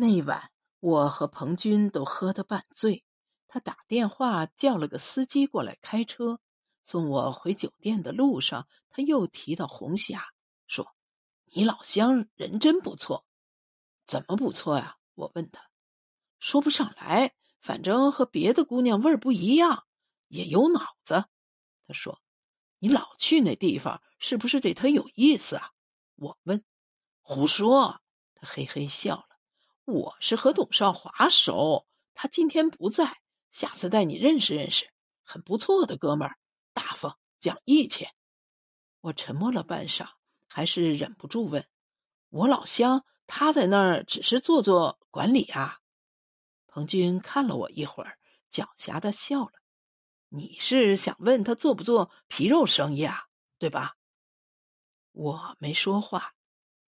那晚我和彭军都喝得半醉，他打电话叫了个司机过来开车送我回酒店的路上，他又提到红霞，说：“你老乡人真不错，怎么不错呀？”我问他，说不上来，反正和别的姑娘味儿不一样，也有脑子。他说：“你老去那地方，是不是对他有意思啊？”我问：“胡说！”他嘿嘿笑了。我是和董少华熟，他今天不在，下次带你认识认识，很不错的哥们儿，大方讲义气。我沉默了半晌，还是忍不住问：“我老乡他在那儿只是做做管理啊？”彭军看了我一会儿，狡黠的笑了：“你是想问他做不做皮肉生意啊？对吧？”我没说话。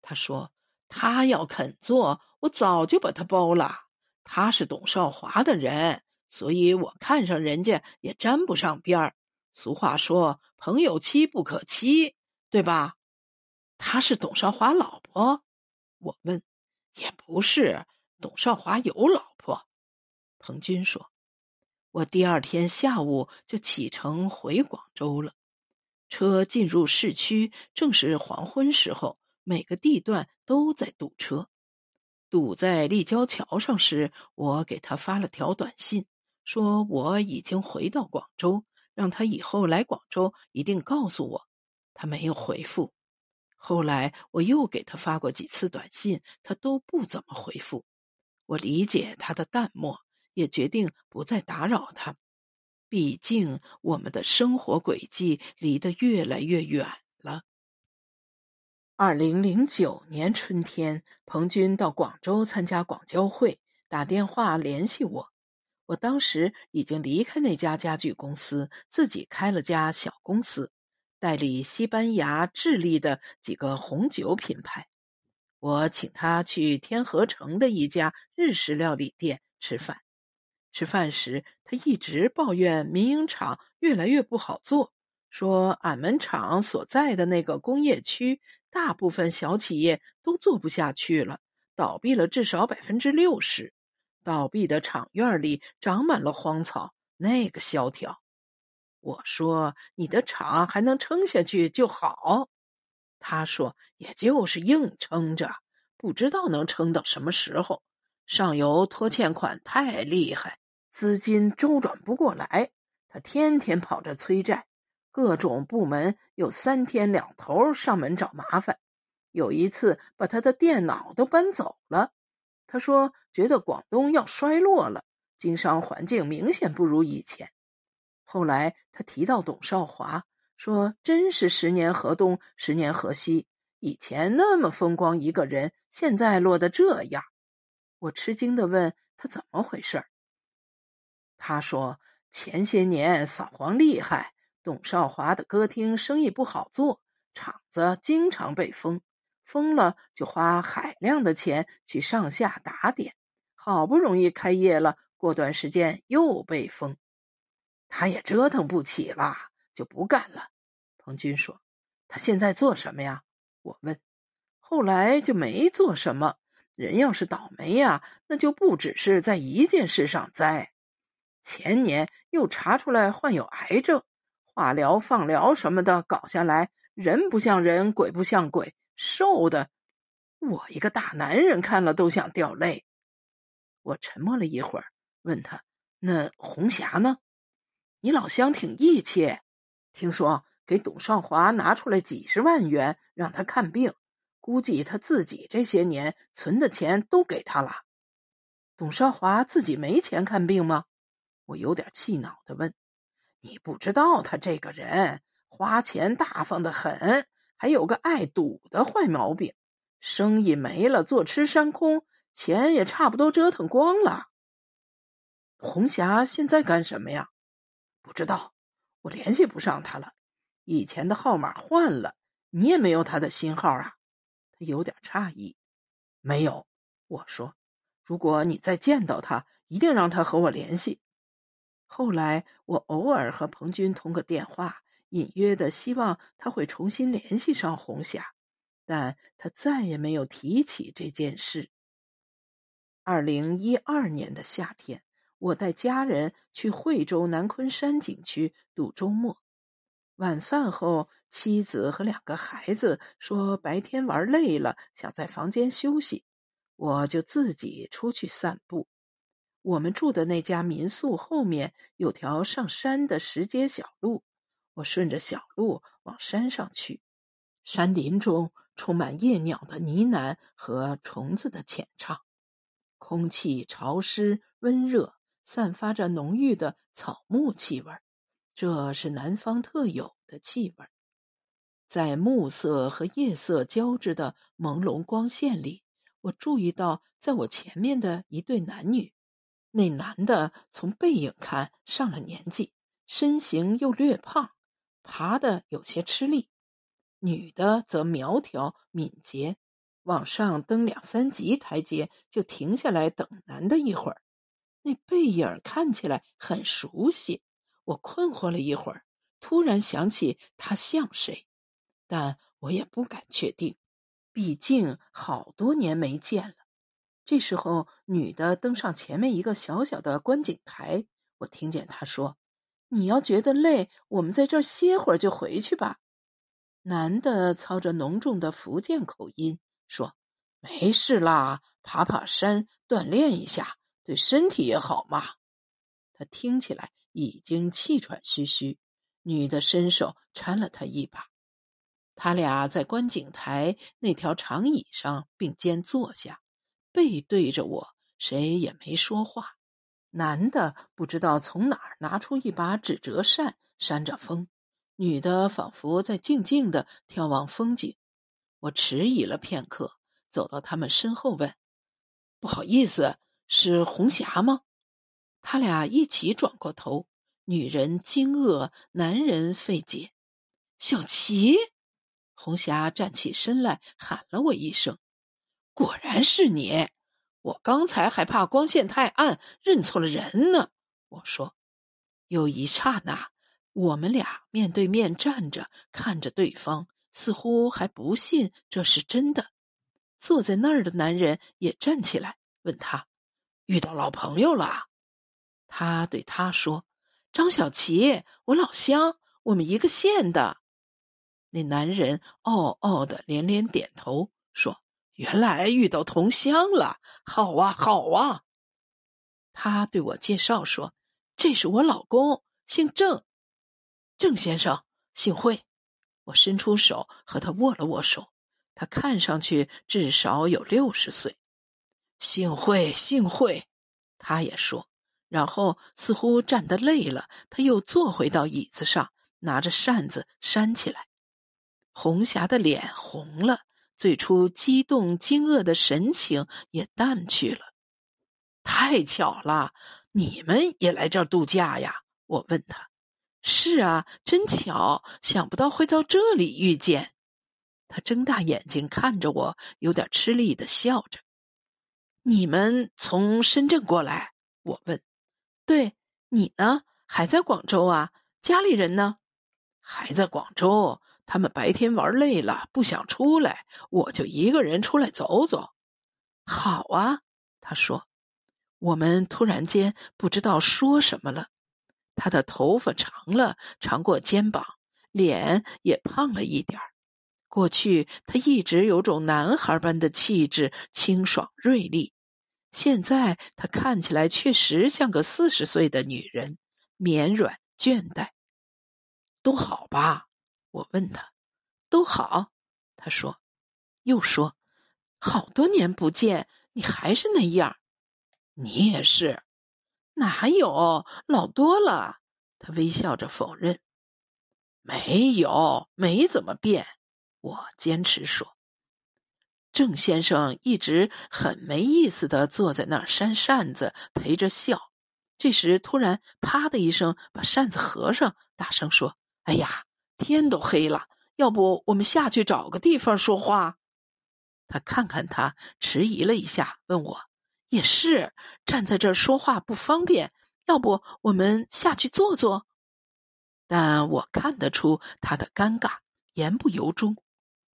他说：“他要肯做。”我早就把他包了，他是董少华的人，所以我看上人家也沾不上边儿。俗话说“朋友妻不可欺”，对吧？他是董少华老婆？我问。也不是，董少华有老婆。彭军说。我第二天下午就启程回广州了。车进入市区，正是黄昏时候，每个地段都在堵车。堵在立交桥上时，我给他发了条短信，说我已经回到广州，让他以后来广州一定告诉我。他没有回复。后来我又给他发过几次短信，他都不怎么回复。我理解他的淡漠，也决定不再打扰他。毕竟我们的生活轨迹离得越来越远。二零零九年春天，彭军到广州参加广交会，打电话联系我。我当时已经离开那家家具公司，自己开了家小公司，代理西班牙、智利的几个红酒品牌。我请他去天河城的一家日式料理店吃饭。吃饭时，他一直抱怨民营厂越来越不好做，说俺们厂所在的那个工业区。大部分小企业都做不下去了，倒闭了至少百分之六十。倒闭的厂院里长满了荒草，那个萧条。我说：“你的厂还能撑下去就好。”他说：“也就是硬撑着，不知道能撑到什么时候。上游拖欠款太厉害，资金周转不过来，他天天跑着催债。”各种部门有三天两头上门找麻烦，有一次把他的电脑都搬走了。他说觉得广东要衰落了，经商环境明显不如以前。后来他提到董少华，说真是十年河东，十年河西。以前那么风光一个人，现在落得这样。我吃惊的问他怎么回事他说前些年扫黄厉害。董少华的歌厅生意不好做，场子经常被封，封了就花海量的钱去上下打点，好不容易开业了，过段时间又被封，他也折腾不起了，就不干了。彭军说：“他现在做什么呀？”我问。后来就没做什么。人要是倒霉呀，那就不只是在一件事上栽。前年又查出来患有癌症。化疗、放疗什么的搞下来，人不像人，鬼不像鬼，瘦的，我一个大男人看了都想掉泪。我沉默了一会儿，问他：“那红霞呢？你老乡挺义气，听说给董少华拿出来几十万元让他看病，估计他自己这些年存的钱都给他了。董少华自己没钱看病吗？”我有点气恼的问。你不知道他这个人花钱大方的很，还有个爱赌的坏毛病。生意没了，坐吃山空，钱也差不多折腾光了。红霞现在干什么呀？不知道，我联系不上他了。以前的号码换了，你也没有他的新号啊？他有点诧异。没有，我说，如果你再见到他，一定让他和我联系。后来，我偶尔和彭军通个电话，隐约的希望他会重新联系上红霞，但他再也没有提起这件事。二零一二年的夏天，我带家人去惠州南昆山景区度周末。晚饭后，妻子和两个孩子说白天玩累了，想在房间休息，我就自己出去散步。我们住的那家民宿后面有条上山的石阶小路，我顺着小路往山上去。山林中充满夜鸟的呢喃和虫子的浅唱，空气潮湿温热，散发着浓郁的草木气味。这是南方特有的气味，在暮色和夜色交织的朦胧光线里，我注意到在我前面的一对男女。那男的从背影看上了年纪，身形又略胖，爬的有些吃力；女的则苗条敏捷，往上登两三级台阶就停下来等男的一会儿。那背影看起来很熟悉。我困惑了一会儿，突然想起他像谁，但我也不敢确定，毕竟好多年没见了。这时候，女的登上前面一个小小的观景台，我听见她说：“你要觉得累，我们在这儿歇会儿就回去吧。”男的操着浓重的福建口音说：“没事啦，爬爬山，锻炼一下，对身体也好嘛。”他听起来。已经气喘吁吁，女的伸手搀了他一把，他俩在观景台那条长椅上并肩坐下，背对着我，谁也没说话。男的不知道从哪儿拿出一把纸折扇扇着风，女的仿佛在静静的眺望风景。我迟疑了片刻，走到他们身后问：“不好意思，是红霞吗？”他俩一起转过头，女人惊愕，男人费解。小琪，红霞站起身来，喊了我一声：“果然是你！”我刚才还怕光线太暗，认错了人呢。我说：“有一刹那，我们俩面对面站着，看着对方，似乎还不信这是真的。”坐在那儿的男人也站起来，问他：“遇到老朋友了？”他对他说：“张小琪，我老乡，我们一个县的。”那男人哦哦的连连点头，说：“原来遇到同乡了，好啊，好啊。”他对我介绍说：“这是我老公，姓郑，郑先生，幸会。”我伸出手和他握了握手，他看上去至少有六十岁。幸会，幸会。他也说。然后似乎站得累了，他又坐回到椅子上，拿着扇子扇起来。红霞的脸红了，最初激动惊愕的神情也淡去了。太巧了，你们也来这儿度假呀？我问他。是啊，真巧，想不到会到这里遇见。他睁大眼睛看着我，有点吃力的笑着。你们从深圳过来？我问。对你呢？还在广州啊？家里人呢？还在广州。他们白天玩累了，不想出来，我就一个人出来走走。好啊，他说。我们突然间不知道说什么了。他的头发长了，长过肩膀，脸也胖了一点。过去他一直有种男孩般的气质，清爽锐利。现在他看起来确实像个四十岁的女人，绵软倦怠。都好吧？我问他。都好，他说。又说，好多年不见，你还是那样。你也是。哪有？老多了。他微笑着否认。没有，没怎么变。我坚持说。郑先生一直很没意思的坐在那儿扇扇子，陪着笑。这时，突然“啪”的一声，把扇子合上，大声说：“哎呀，天都黑了，要不我们下去找个地方说话？”他看看他，迟疑了一下，问我：“也是，站在这儿说话不方便，要不我们下去坐坐？”但我看得出他的尴尬，言不由衷。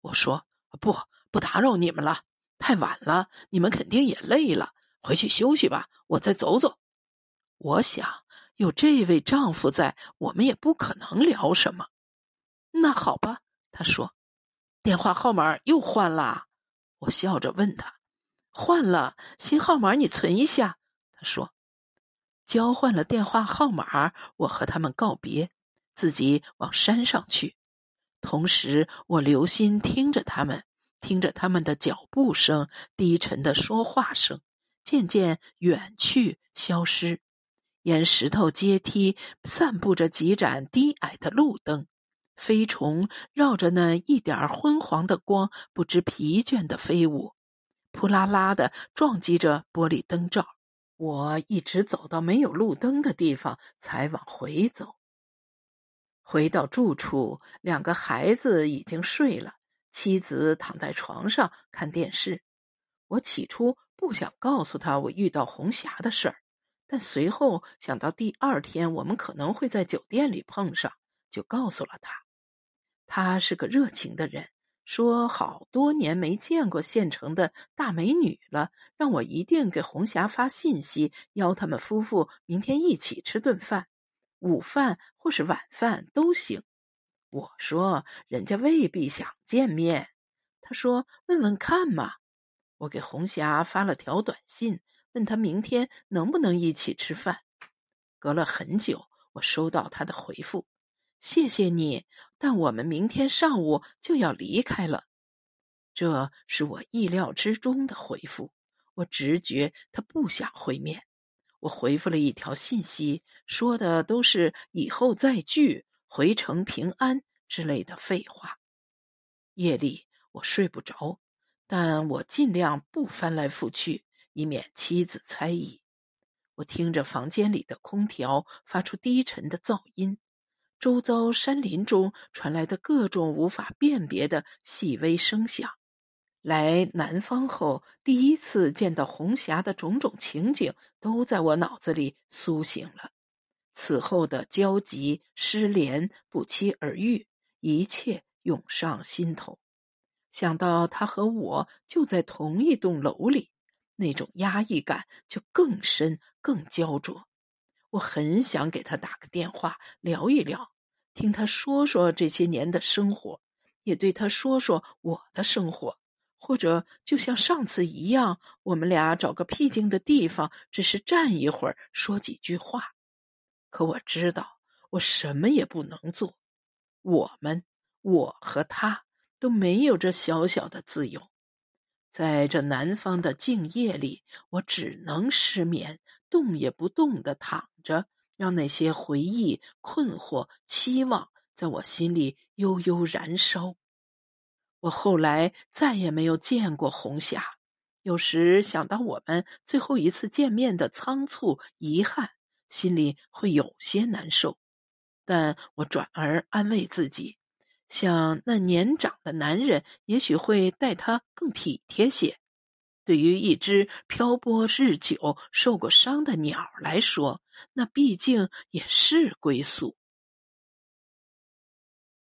我说：“不。”不打扰你们了，太晚了，你们肯定也累了。回去休息吧，我再走走。我想有这位丈夫在，我们也不可能聊什么。那好吧，他说。电话号码又换了，我笑着问他：“换了新号码，你存一下。”他说。交换了电话号码，我和他们告别，自己往山上去。同时，我留心听着他们，听着他们的脚步声、低沉的说话声，渐渐远去，消失。沿石头阶梯散布着几盏低矮的路灯，飞虫绕着那一点昏黄的光，不知疲倦的飞舞，扑啦啦的撞击着玻璃灯罩。我一直走到没有路灯的地方，才往回走。回到住处，两个孩子已经睡了，妻子躺在床上看电视。我起初不想告诉他我遇到红霞的事儿，但随后想到第二天我们可能会在酒店里碰上，就告诉了他。他是个热情的人。说好多年没见过县城的大美女了，让我一定给红霞发信息，邀他们夫妇明天一起吃顿饭，午饭或是晚饭都行。我说人家未必想见面，他说问问看嘛。我给红霞发了条短信，问他明天能不能一起吃饭。隔了很久，我收到他的回复。谢谢你，但我们明天上午就要离开了。这是我意料之中的回复。我直觉他不想会面。我回复了一条信息，说的都是以后再聚、回程平安之类的废话。夜里我睡不着，但我尽量不翻来覆去，以免妻子猜疑。我听着房间里的空调发出低沉的噪音。周遭山林中传来的各种无法辨别的细微声响，来南方后第一次见到红霞的种种情景，都在我脑子里苏醒了。此后的焦急、失联、不期而遇，一切涌上心头。想到他和我就在同一栋楼里，那种压抑感就更深、更焦灼。我很想给他打个电话聊一聊。听他说说这些年的生活，也对他说说我的生活，或者就像上次一样，我们俩找个僻静的地方，只是站一会儿，说几句话。可我知道，我什么也不能做。我们，我和他都没有这小小的自由。在这南方的静夜里，我只能失眠，动也不动的躺着。让那些回忆、困惑、期望在我心里悠悠燃烧。我后来再也没有见过红霞。有时想到我们最后一次见面的仓促、遗憾，心里会有些难受。但我转而安慰自己，想那年长的男人也许会待她更体贴些。对于一只漂泊日久、受过伤的鸟来说，那毕竟也是归宿。